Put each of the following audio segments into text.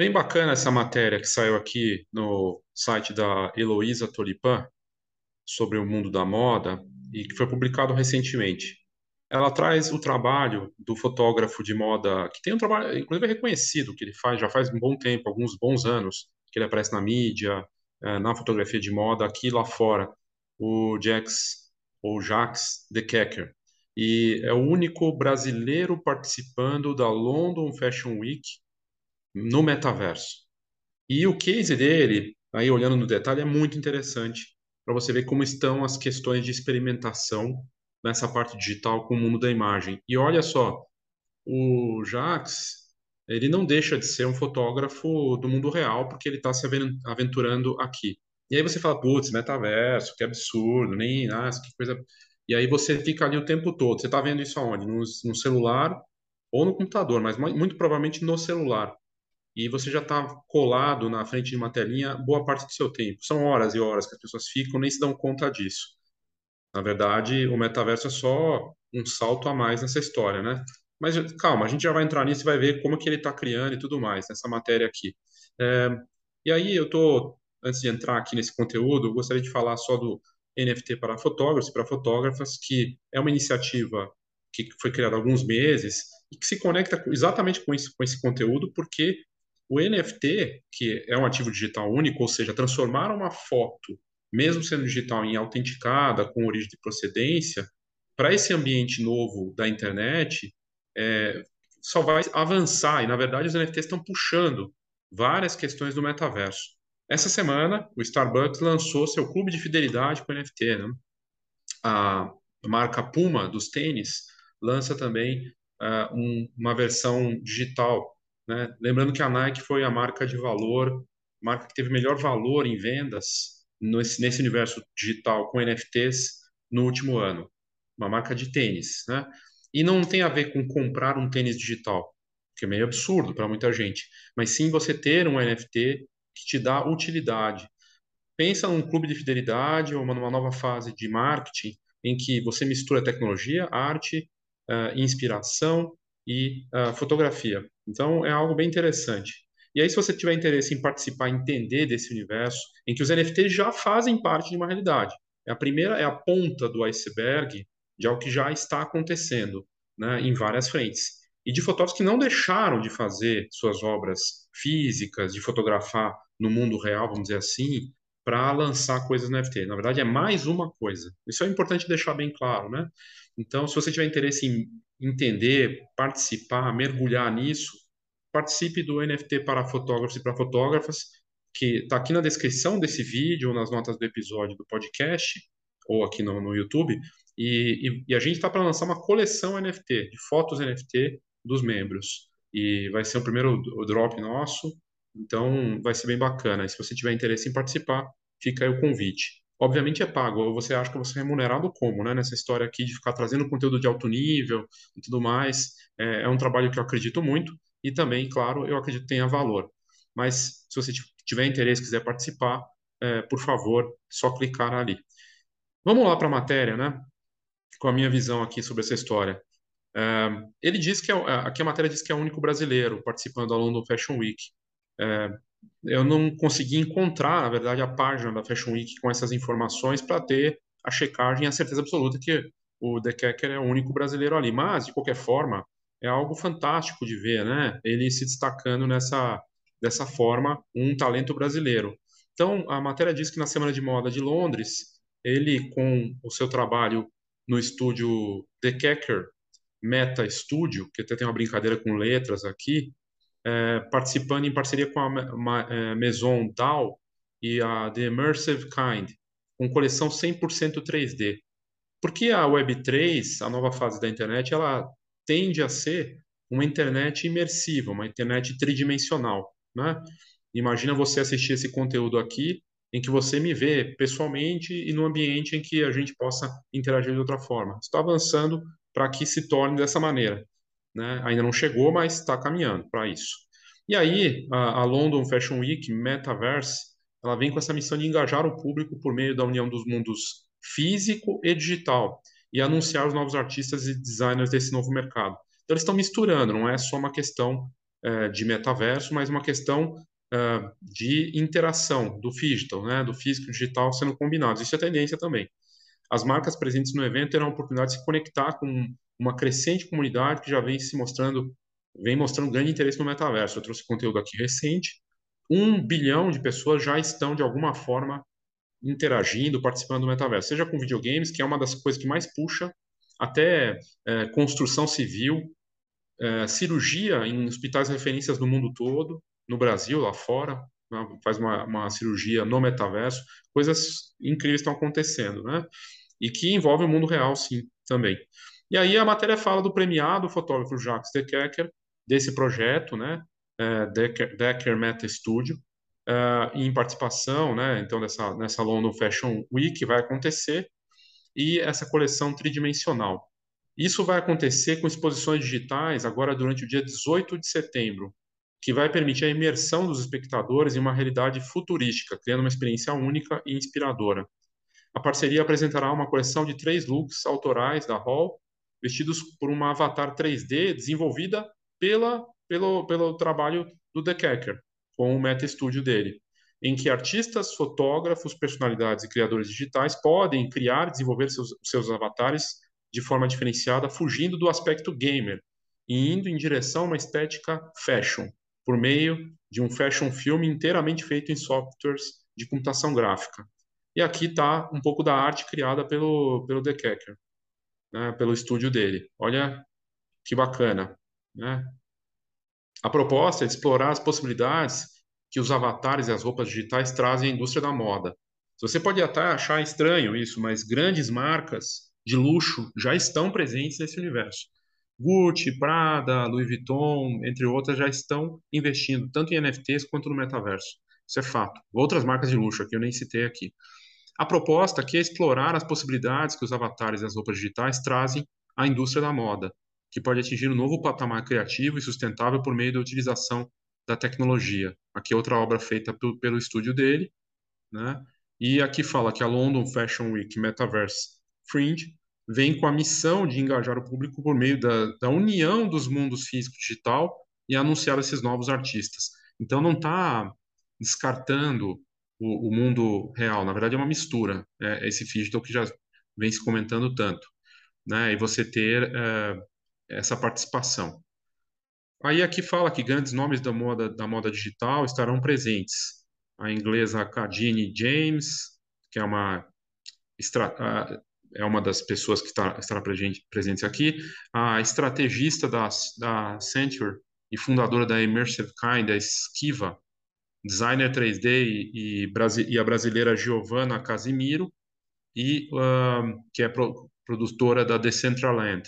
Bem bacana essa matéria que saiu aqui no site da Heloísa Tolipan sobre o mundo da moda e que foi publicado recentemente. Ela traz o trabalho do fotógrafo de moda, que tem um trabalho, inclusive é reconhecido, que ele faz já faz um bom tempo, alguns bons anos, que ele aparece na mídia, eh, na fotografia de moda, aqui e lá fora, o Jax, ou Jacques de Kecker. E é o único brasileiro participando da London Fashion Week no metaverso. E o case dele, aí olhando no detalhe, é muito interessante para você ver como estão as questões de experimentação nessa parte digital com o mundo da imagem. E olha só, o Jacques, ele não deixa de ser um fotógrafo do mundo real, porque ele está se aventurando aqui. E aí você fala, putz, metaverso, que absurdo, nem, nossa, que coisa... E aí você fica ali o tempo todo. Você está vendo isso aonde? No, no celular ou no computador, mas muito provavelmente no celular e você já está colado na frente de uma telinha boa parte do seu tempo. São horas e horas que as pessoas ficam, nem se dão conta disso. Na verdade, o metaverso é só um salto a mais nessa história, né? Mas calma, a gente já vai entrar nisso e vai ver como que ele está criando e tudo mais, nessa matéria aqui. É, e aí eu tô, antes de entrar aqui nesse conteúdo, gostaria de falar só do NFT para fotógrafos e para fotógrafas, que é uma iniciativa que foi criada há alguns meses e que se conecta exatamente com, isso, com esse conteúdo, porque o NFT, que é um ativo digital único, ou seja, transformar uma foto, mesmo sendo digital, em autenticada, com origem de procedência, para esse ambiente novo da internet, é, só vai avançar. E, na verdade, os NFTs estão puxando várias questões do metaverso. Essa semana, o Starbucks lançou seu clube de fidelidade com NFT. Né? A marca Puma, dos tênis, lança também uh, um, uma versão digital né? Lembrando que a Nike foi a marca de valor, marca que teve melhor valor em vendas nesse, nesse universo digital com NFTs no último ano. Uma marca de tênis. Né? E não tem a ver com comprar um tênis digital, que é meio absurdo para muita gente, mas sim você ter um NFT que te dá utilidade. Pensa num clube de fidelidade ou numa nova fase de marketing em que você mistura tecnologia, arte, uh, inspiração e uh, fotografia. Então, é algo bem interessante. E aí, se você tiver interesse em participar, entender desse universo, em que os NFTs já fazem parte de uma realidade. A primeira é a ponta do iceberg de algo que já está acontecendo né, em várias frentes. E de fotógrafos que não deixaram de fazer suas obras físicas, de fotografar no mundo real, vamos dizer assim, para lançar coisas no NFT. Na verdade, é mais uma coisa. Isso é importante deixar bem claro, né? Então, se você tiver interesse em entender, participar, mergulhar nisso, participe do NFT para fotógrafos e para fotógrafas, que está aqui na descrição desse vídeo, ou nas notas do episódio do podcast, ou aqui no, no YouTube. E, e, e a gente está para lançar uma coleção NFT, de fotos NFT dos membros. E vai ser o primeiro drop nosso, então vai ser bem bacana. E se você tiver interesse em participar, fica aí o convite. Obviamente é pago, você acha que você é remunerado como, né? Nessa história aqui de ficar trazendo conteúdo de alto nível e tudo mais. É, é um trabalho que eu acredito muito e também, claro, eu acredito que tenha valor. Mas se você tiver interesse, quiser participar, é, por favor, só clicar ali. Vamos lá para a matéria, né? Com a minha visão aqui sobre essa história. É, ele diz que é, aqui a matéria diz que é o único brasileiro participando da London Fashion Week. É, eu não consegui encontrar, na verdade, a página da Fashion Week com essas informações para ter a checagem e a certeza absoluta que o De Kecker é o único brasileiro ali. Mas, de qualquer forma, é algo fantástico de ver, né? Ele se destacando nessa dessa forma, um talento brasileiro. Então, a matéria diz que na Semana de Moda de Londres, ele com o seu trabalho no estúdio The Kecker Meta Studio, que até tem uma brincadeira com letras aqui, é, participando em parceria com a, é, Maison Dow e a The Immersive Kind, com coleção 100% 3D. Porque a Web3, a nova fase da internet, ela tende a ser uma internet imersiva, uma internet tridimensional, né? Imagina você assistir esse conteúdo aqui, em que você me vê pessoalmente e no ambiente em que a gente possa interagir de outra forma. Está avançando para que se torne dessa maneira. Né? Ainda não chegou, mas está caminhando para isso. E aí, a, London Fashion Week Metaverse, ela vem com essa missão de engajar o público por meio da união dos mundos físico e digital e anunciar os novos artistas e designers desse novo mercado. Então, eles estão misturando, não é só uma questão é, de metaverso, mas uma questão é, de interação do digital, né, do físico e digital sendo combinados. Isso é tendência também. As marcas presentes no evento terão a oportunidade de se conectar com uma crescente comunidade que já vem se mostrando, vem mostrando grande interesse no metaverso. Eu trouxe conteúdo aqui recente. Um bilhão de pessoas já estão, de alguma forma, interagindo, participando do metaverso, seja com videogames, que é uma das coisas que mais puxa, até é, construção civil, é, cirurgia em hospitais referências no mundo todo, no Brasil, lá fora, né, faz uma, uma, cirurgia no metaverso, coisas incríveis estão acontecendo, né? E que envolve o mundo real, sim, também. E aí a matéria fala do premiado fotógrafo Jacques Decker, desse projeto, né? É, Decker, Decker Meta Studio, uh, em participação, né? Então, nessa, nessa London Fashion Week vai acontecer e essa coleção tridimensional. Isso vai acontecer com exposições digitais agora durante o dia 18 de setembro, que vai permitir a imersão dos espectadores em uma realidade futurística, criando uma experiência única e inspiradora. A parceria apresentará uma coleção de três looks autorais da Hall, vestidos por uma avatar 3D desenvolvida pela, pelo, pelo trabalho do The Kecker, com o Meta Studio dele, em que artistas, fotógrafos, personalidades e criadores digitais podem criar e desenvolver seus, seus avatares de forma diferenciada, fugindo do aspecto gamer e indo em direção a uma estética fashion, por meio de um fashion film inteiramente feito em softwares de computação gráfica. E aqui está um pouco da arte criada pelo, pelo The Kecker, né, pelo estúdio dele. Olha que bacana. Né? A proposta é explorar as possibilidades que os avatares e as roupas digitais trazem à indústria da moda. Você pode até achar estranho isso, mas grandes marcas de luxo já estão presentes nesse universo. Gucci, Prada, Louis Vuitton, entre outras, já estão investindo tanto em NFTs quanto no metaverso. Isso é fato. Outras marcas de luxo aqui eu nem citei aqui. A proposta aqui é explorar as possibilidades que os avatares e as roupas digitais trazem à indústria da moda, que pode atingir um novo patamar criativo e sustentável por meio da utilização da tecnologia. Aqui é outra obra feita pelo, estúdio dele, né? E aqui fala que a London Fashion Week Metaverse Fringe vem com a missão de engajar o público por meio da, da união dos mundos físico e digital e anunciar esses novos artistas. Então não está descartando o, o, mundo real, na verdade é uma mistura, é, esse digital que já vem se comentando tanto, né? E você ter é, essa participação. Aí aqui fala que grandes nomes da moda, da moda digital estarão presentes. A inglesa Kadine James, que é uma, é uma das pessoas que está, estará presente, aqui, a estrategista da, da Century e fundadora da Immersive Kind, a Esquiva, designer 3D e, e, e a brasileira Giovanna Casimiro, e, que é pro, produtora da Decentraland.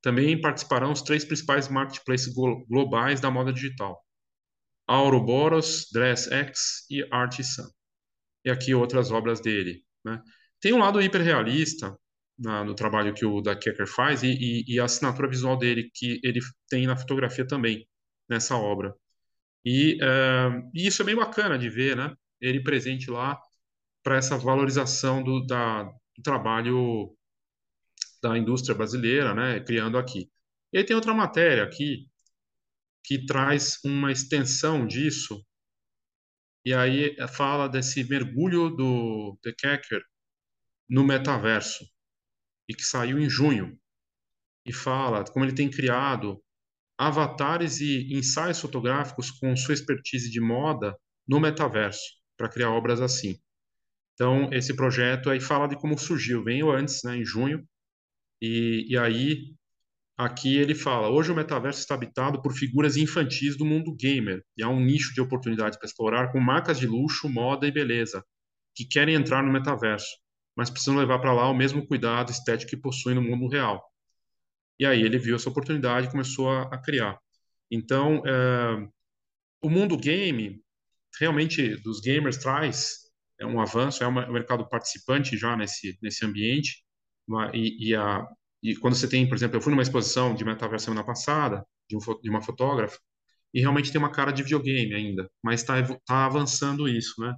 Também participarão os três principais marketplaces globais da moda digital: Auroboros, DressX e Artisan. E aqui outras obras dele. Né? Tem um lado hiperrealista na, no trabalho que o da Kecker faz e, e, e, a assinatura visual dele que ele tem na fotografia também nessa obra. E, uh, e isso é bem bacana de ver, né? Ele presente lá para essa valorização do, da, do trabalho da indústria brasileira, né, criando aqui. E aí tem outra matéria aqui que traz uma extensão disso, e aí fala desse mergulho do The Kecker no metaverso, e que saiu em junho, e fala como ele tem criado avatares e ensaios fotográficos com sua expertise de moda no metaverso, para criar obras assim. Então, esse projeto aí fala de como surgiu, veio antes, né, em junho, e, e aí, aqui ele fala: hoje o metaverso está habitado por figuras infantis do mundo gamer, e há um nicho de oportunidades para explorar com marcas de luxo, moda e beleza, que querem entrar no metaverso, mas precisam levar para lá o mesmo cuidado estético que possuem no mundo real. E aí ele viu essa oportunidade e começou a, a criar. Então, é, o mundo game, realmente, dos gamers traz é um avanço, é um mercado participante já nesse, nesse ambiente, e, e, a, e quando você tem, por exemplo, eu fui numa exposição de metaverso semana passada, de, um, de uma fotógrafa, e realmente tem uma cara de videogame ainda, mas está tá avançando isso, né?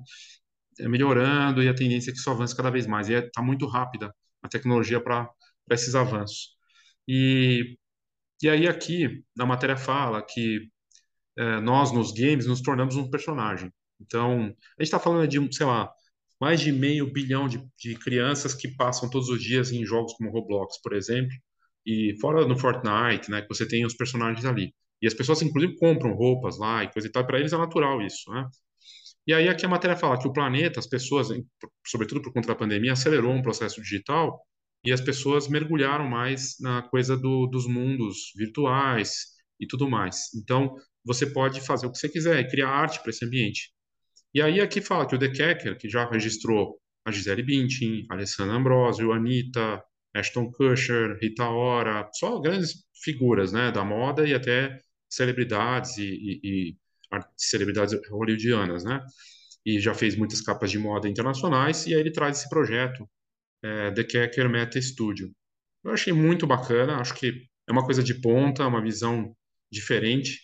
É melhorando e a tendência é que isso avance cada vez mais. E está é, muito rápida a tecnologia para esses avanços. E, e aí aqui, na matéria fala que é, nós nos games nos tornamos um personagem. Então, a gente está falando de, sei lá, mais de meio bilhão de, de crianças que passam todos os dias em jogos como Roblox, por exemplo, e fora no Fortnite, né, que você tem os personagens ali. E as pessoas, inclusive, compram roupas lá e coisa e tal, para eles é natural isso, né? E aí aqui a matéria fala que o planeta, as pessoas, sobretudo por conta da pandemia, acelerou um processo digital e as pessoas mergulharam mais na coisa do, dos mundos virtuais e tudo mais. Então, você pode fazer o que você quiser, criar arte para esse ambiente. E aí aqui fala que o The Kecker, que já registrou a Gisele Bündchen, Alessandra Ambrosio, Anitta, Ashton Kutcher, Rita Ora, só grandes figuras né, da moda e até celebridades e, e, e celebridades hollywoodianas, né? E já fez muitas capas de moda internacionais, e aí ele traz esse projeto, é, The Kecker Meta Studio. Eu achei muito bacana, acho que é uma coisa de ponta, uma visão diferente,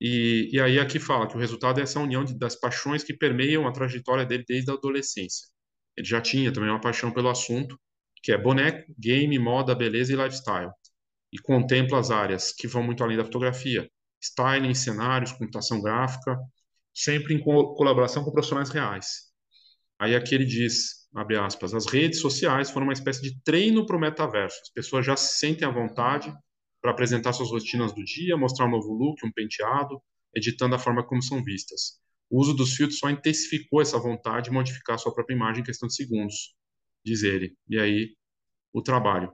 e, e aí aqui fala que o resultado é essa união de, das paixões que permeiam a trajetória dele desde a adolescência. Ele já tinha também uma paixão pelo assunto, que é boneco, game, moda, beleza e lifestyle, e contempla as áreas que vão muito além da fotografia, styling, cenários, computação gráfica, sempre em co colaboração com profissionais reais. Aí aqui ele diz, abre aspas, as redes sociais foram uma espécie de treino para o metaverso. As pessoas já se sentem à vontade para apresentar suas rotinas do dia, mostrar um novo look, um penteado, editando a forma como são vistas. O uso dos filtros só intensificou essa vontade de modificar sua própria imagem em questão de segundos, diz ele. E aí, o trabalho.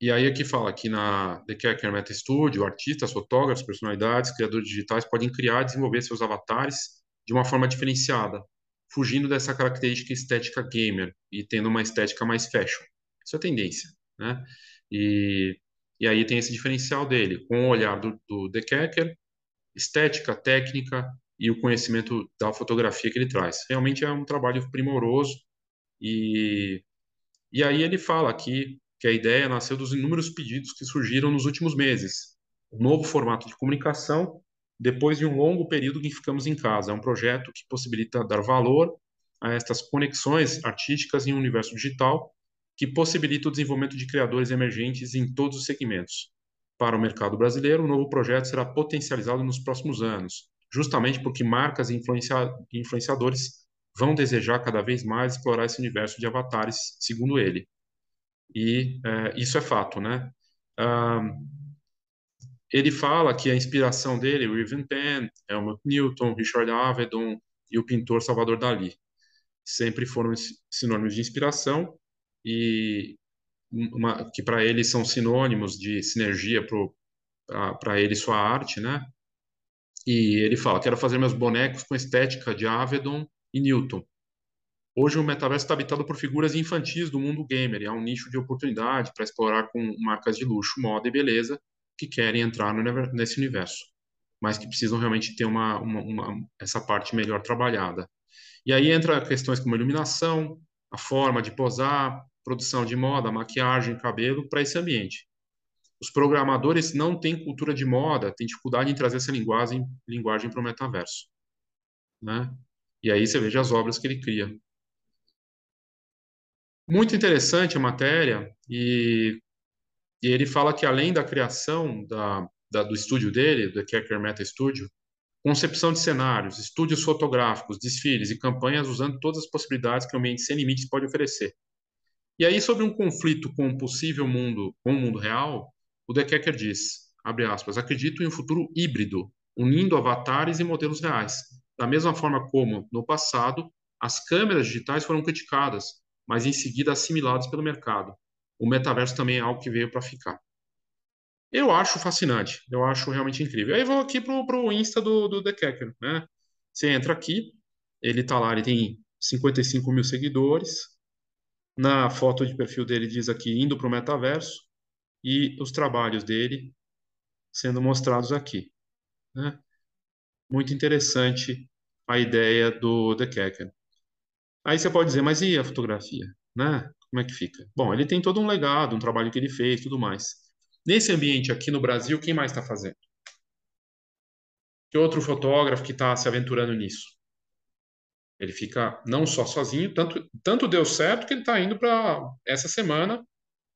E aí aqui fala que na The Kecker Meta Studio, artistas, fotógrafos, personalidades, criadores digitais podem criar e desenvolver seus avatares de uma forma diferenciada, fugindo dessa característica estética gamer e tendo uma estética mais fashion. Isso é tendência, né? E, e aí tem esse diferencial dele, com o olhar do, do The Kecker, estética, técnica e o conhecimento da fotografia que ele traz. Realmente é um trabalho primoroso e, e aí ele fala aqui que a ideia nasceu dos inúmeros pedidos que surgiram nos últimos meses. Novo formato de comunicação, depois de um longo período que ficamos em casa. É um projeto que possibilita dar valor a estas conexões artísticas em um universo digital, que possibilita o desenvolvimento de criadores emergentes em todos os segmentos. Para o mercado brasileiro, o novo projeto será potencializado nos próximos anos, justamente porque marcas e influencia influenciadores vão desejar cada vez mais explorar esse universo de avatares, segundo ele e é, isso é fato, né? Ele fala que a inspiração dele, o Irving Penn, Helmut Newton, Richard Avedon e o pintor Salvador Dalí, sempre foram sinônimos de inspiração e uma, que para ele são sinônimos de sinergia para ele sua arte, né? E ele fala: quero fazer meus bonecos com estética de Avedon e Newton. Hoje o metaverso está habitado por figuras infantis do mundo gamer, e há um nicho de oportunidade para explorar com marcas de luxo, moda e beleza que querem entrar no, nesse universo, mas que precisam realmente ter uma, uma, uma, essa parte melhor trabalhada. E aí entra questões como iluminação, a forma de posar, produção de moda, maquiagem, cabelo para esse ambiente. Os programadores não têm cultura de moda, têm dificuldade em trazer essa linguagem, linguagem para o metaverso. Né? E aí você veja as obras que ele cria. Muito interessante a matéria, e, e ele fala que além da criação da, da, do estúdio dele, do Kecker Meta Studio, concepção de cenários, estúdios fotográficos, desfiles e campanhas usando todas as possibilidades que o ambiente sem limites pode oferecer. E aí, sobre um conflito com o possível mundo, com o mundo real, o De Kecker diz, abre aspas, acredito em um futuro híbrido, unindo avatares e modelos reais. Da mesma forma como, no passado, as câmeras digitais foram criticadas, mas em seguida assimilados pelo mercado. O metaverso também é algo que veio para ficar. Eu acho fascinante, eu acho realmente incrível. Aí vou aqui pro, pro Insta do, do The Kecker, né? Você entra aqui, ele tá lá, ele tem 55 mil seguidores. Na foto de perfil dele diz aqui, indo para o metaverso, e os trabalhos dele sendo mostrados aqui. Né? Muito interessante a ideia do The Kecker. Aí você pode dizer, mas e a fotografia, né? Como é que fica? Bom, ele tem todo um legado, um trabalho que ele fez, tudo mais. Nesse ambiente aqui no Brasil, quem mais está fazendo? Que outro fotógrafo que está se aventurando nisso? Ele fica não só sozinho, tanto, tanto deu certo que ele está indo para essa semana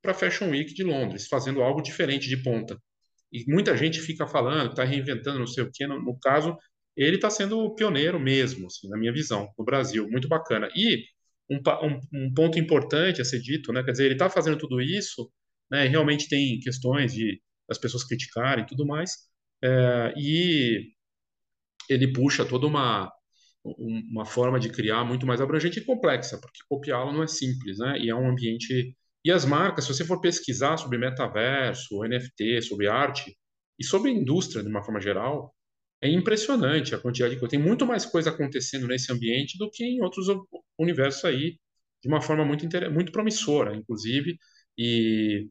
para a Fashion Week de Londres, fazendo algo diferente de ponta. e muita gente fica falando, está reinventando, não sei o quê. No, no caso, ele está sendo o pioneiro mesmo, assim, na minha visão, no Brasil. Muito bacana. E um, um, um ponto importante a ser dito, né? Quer dizer, ele está fazendo tudo isso, né? E realmente tem questões de as pessoas criticarem e tudo mais. É, e ele puxa toda uma uma forma de criar muito mais abrangente e complexa, porque copiá-lo não é simples, né? E é um ambiente e as marcas, se você for pesquisar sobre metaverso, NFT, sobre arte e sobre indústria de uma forma geral, é impressionante a quantidade de coisa. Tem muito mais coisa acontecendo nesse ambiente do que em outros universos aí, de uma forma muito, muito promissora, inclusive. E,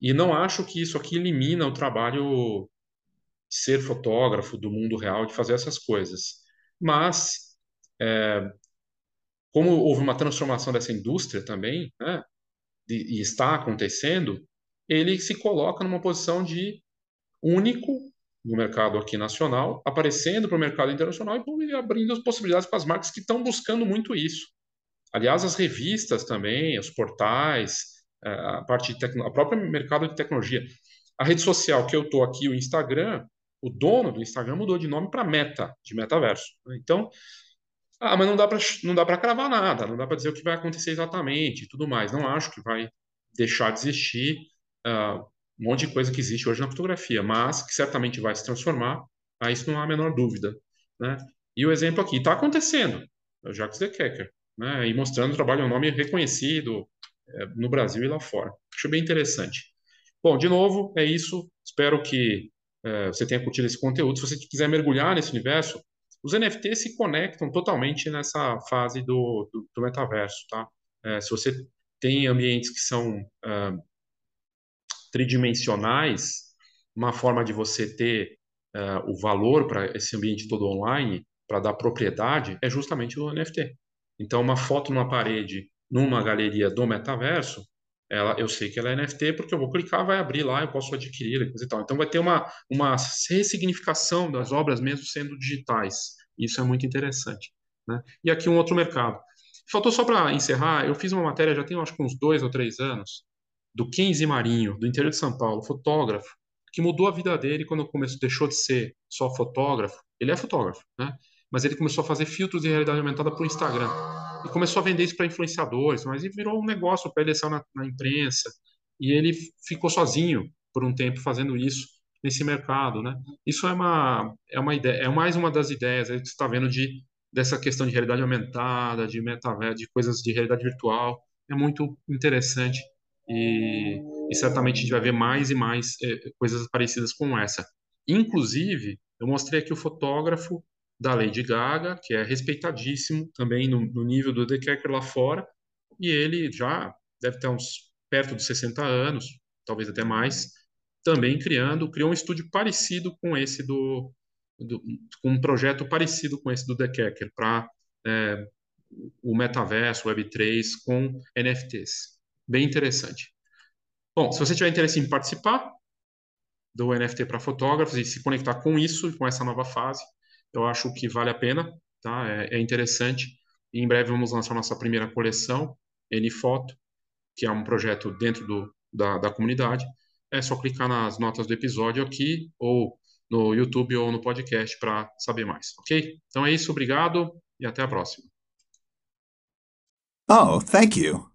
e não acho que isso aqui elimina o trabalho de ser fotógrafo do mundo real, de fazer essas coisas. Mas, é, como houve uma transformação dessa indústria também, né, e está acontecendo, ele se coloca numa posição de único no mercado aqui nacional, aparecendo para o mercado internacional e abrindo as possibilidades para as marcas que estão buscando muito isso. Aliás, as revistas também, os portais, é, a parte de tecno... a própria mercado de tecnologia. A rede social que eu estou aqui, o Instagram, o dono do Instagram mudou de nome para Meta, de metaverso. Então, ah, mas não dá para não dá para cravar nada, não dá para dizer o que vai acontecer exatamente tudo mais. Não acho que vai deixar de existir uh, um monte de coisa que existe hoje na fotografia, mas que certamente vai se transformar. A isso não há a menor dúvida, né? E o exemplo aqui está acontecendo, é o Jacques de Kecker, né? E mostrando o trabalho, é um nome reconhecido é, no Brasil e lá fora. Acho bem interessante. Bom, de novo, é isso. Espero que é, você tenha curtido esse conteúdo. Se você quiser mergulhar nesse universo, os NFTs se conectam totalmente nessa fase do, do, do metaverso, tá? É, se você tem ambientes que são uh, tridimensionais, uma forma de você ter uh, o valor para esse ambiente todo online, para dar propriedade, é justamente o NFT. Então, uma foto numa parede, numa galeria do metaverso, ela, eu sei que ela é NFT porque eu vou clicar, vai abrir lá, eu posso adquirir e tal. Então vai ter uma, uma ressignificação das obras mesmo sendo digitais. Isso é muito interessante. Né? E aqui um outro mercado. Faltou só para encerrar, eu fiz uma matéria já tem acho que uns dois ou três anos, do Kenzie Marinho, do interior de São Paulo, fotógrafo, que mudou a vida dele quando começou, deixou de ser só fotógrafo. Ele é fotógrafo, né? Mas ele começou a fazer filtros de realidade aumentada para o Instagram e começou a vender isso para influenciadores, mas ele virou um negócio para ele na, na imprensa e ele ficou sozinho por um tempo fazendo isso nesse mercado, né? Isso é uma é uma ideia, é mais uma das ideias que está vendo de dessa questão de realidade aumentada, de metaverso, de coisas de realidade virtual, é muito interessante e, e certamente a gente vai ver mais e mais é, coisas parecidas com essa. Inclusive, eu mostrei aqui o fotógrafo da Lady Gaga, que é respeitadíssimo também no, no nível do The Kecker lá fora, e ele já deve ter uns perto dos 60 anos, talvez até mais, também criando, criou um estúdio parecido com esse do, do com um projeto parecido com esse do The Kecker para é, o metaverso, Web3 com NFTs. Bem interessante. Bom, se você tiver interesse em participar do NFT para fotógrafos e se conectar com isso, com essa nova fase, eu acho que vale a pena, tá? É, é interessante. E em breve vamos lançar nossa primeira coleção, N-Foto, que é um projeto dentro do, da, da comunidade. É só clicar nas notas do episódio aqui, ou no YouTube ou no podcast para saber mais, ok? Então é isso, obrigado e até a próxima. Oh, thank you.